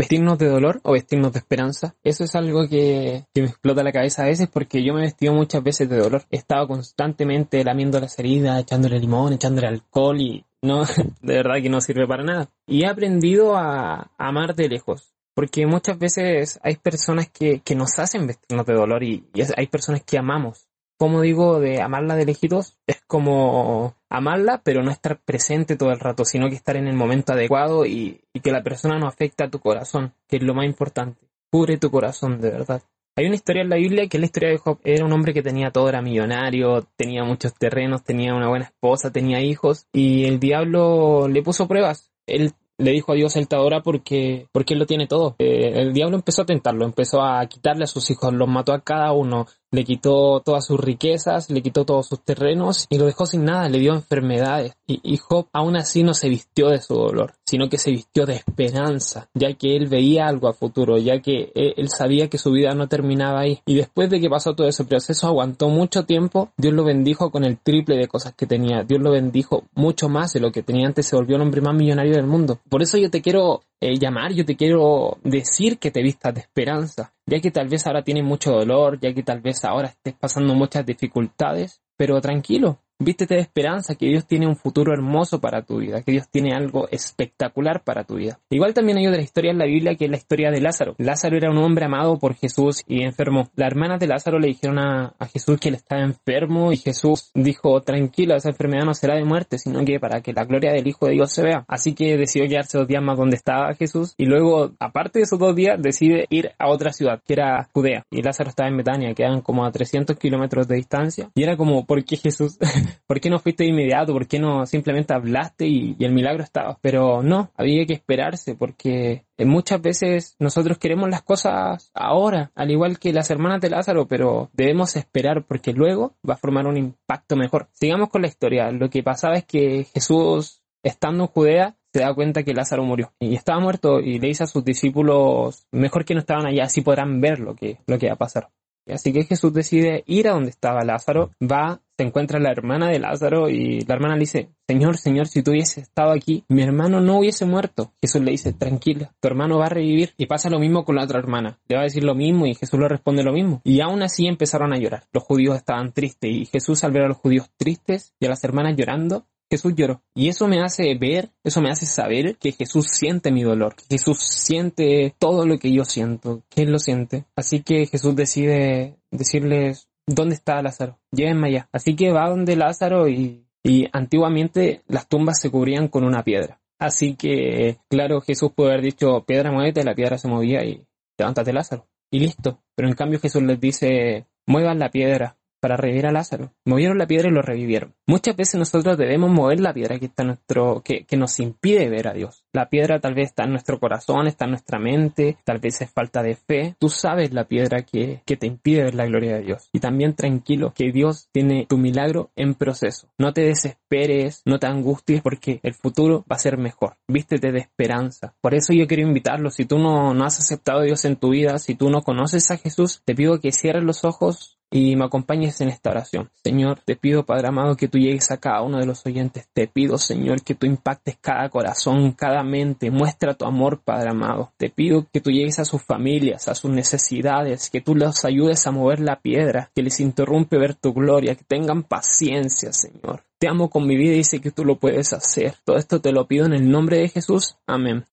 vestirnos de dolor o vestirnos de esperanza. Eso es algo que, que, me explota la cabeza a veces porque yo me he vestido muchas veces de dolor. He estado constantemente lamiendo las heridas, echándole limón, echándole alcohol y no, de verdad que no sirve para nada. Y he aprendido a amar de lejos. Porque muchas veces hay personas que, que nos hacen vestirnos de dolor y, y hay personas que amamos como digo, de amarla de lejitos, es como amarla, pero no estar presente todo el rato, sino que estar en el momento adecuado y, que la persona no afecte a tu corazón, que es lo más importante. Cubre tu corazón, de verdad. Hay una historia en la Biblia que es la historia de Job. Era un hombre que tenía todo, era millonario, tenía muchos terrenos, tenía una buena esposa, tenía hijos, y el diablo le puso pruebas. Él le dijo a Dios el te porque, porque él lo tiene todo. Eh, el diablo empezó a tentarlo, empezó a quitarle a sus hijos, los mató a cada uno, le quitó todas sus riquezas, le quitó todos sus terrenos y lo dejó sin nada, le dio enfermedades. Y, Job aún así no se vistió de su dolor, sino que se vistió de esperanza, ya que él veía algo a futuro, ya que él, sabía que su vida no terminaba ahí. Y después de que pasó todo ese proceso, aguantó mucho tiempo, Dios lo bendijo con el triple de cosas que tenía, Dios lo bendijo mucho más de lo que tenía antes, se volvió el hombre más millonario del mundo. Por eso yo te quiero eh, llamar, yo te quiero decir que te vistas de esperanza, ya que tal vez ahora tienes mucho dolor, ya que tal vez ahora estés pasando muchas dificultades, pero tranquilo, Vístete de esperanza que Dios tiene un futuro hermoso para tu vida, que Dios tiene algo espectacular para tu vida. Igual también hay otra historia en la Biblia que es la historia de Lázaro. Lázaro era un hombre amado por Jesús y enfermo. Las hermanas de Lázaro le dijeron a, Jesús que él estaba enfermo y Jesús dijo, tranquilo, esa enfermedad no será de muerte, sino que para que la gloria del Hijo de Dios se vea. Así que decidió quedarse dos días más donde estaba Jesús y luego, aparte de esos dos días, decide ir a otra ciudad, que era Judea. Y Lázaro estaba en Betania, quedan como a 300 kilómetros de distancia. Y era como, ¿por qué Jesús? ¿Por qué no fuiste de inmediato? ¿Por qué no simplemente hablaste y, el milagro estaba? Pero no, había que esperarse porque eh, muchas veces nosotros queremos las cosas ahora, al igual que las hermanas de Lázaro, pero debemos esperar porque luego va a formar un impacto mejor. Sigamos con la historia. Lo que pasaba es que Jesús, estando en Judea, se da cuenta que Lázaro murió y estaba muerto y le dice a sus discípulos, mejor que no estaban allá, así podrán ver lo que, lo que va a pasar. Así que Jesús decide ir a donde estaba Lázaro, va, se encuentra la hermana de Lázaro y la hermana le dice, Señor, Señor, si tú hubieses estado aquí, mi hermano no hubiese muerto. Jesús le dice, tranquila, tu hermano va a revivir. Y pasa lo mismo con la otra hermana. Le va a decir lo mismo y Jesús le responde lo mismo. Y aún así empezaron a llorar. Los judíos estaban tristes y Jesús al ver a los judíos tristes y a las hermanas llorando, Jesús lloró. Y eso me hace ver, eso me hace saber que Jesús siente mi dolor, Jesús siente todo lo que yo siento, que Él lo siente. Así que Jesús decide decirles, ¿dónde está Lázaro? Llévenme allá. Así que va donde Lázaro y, y antiguamente las tumbas se cubrían con una piedra. Así que, claro, Jesús puede haber dicho, piedra muévete, la piedra se movía y levántate Lázaro. Y listo. Pero en cambio Jesús les dice, muevan la piedra para revivir a Lázaro. Movieron la piedra y lo revivieron. Muchas veces nosotros debemos mover la piedra que está nuestro, que, que nos impide ver a Dios. La piedra tal vez está en nuestro corazón, está en nuestra mente, tal vez es falta de fe. Tú sabes la piedra que, que te impide ver la gloria de Dios. Y también tranquilo que Dios tiene tu milagro en proceso. No te desesperes, no te angusties porque el futuro va a ser mejor. Vístete de esperanza. Por eso yo quiero invitarlo. Si tú no, no has aceptado a Dios en tu vida, si tú no conoces a Jesús, te pido que cierres los ojos y me acompañes en esta oración. Señor, te pido, Padre amado, que tú llegues a cada uno de los oyentes. Te pido, Señor, que tú impactes cada corazón, cada mente. Muestra tu amor, Padre amado. Te pido que tú llegues a sus familias, a sus necesidades, que tú los ayudes a mover la piedra, que les interrumpe ver tu gloria, que tengan paciencia, Señor. Te amo con mi vida y sé que tú lo puedes hacer. Todo esto te lo pido en el nombre de Jesús. Amén.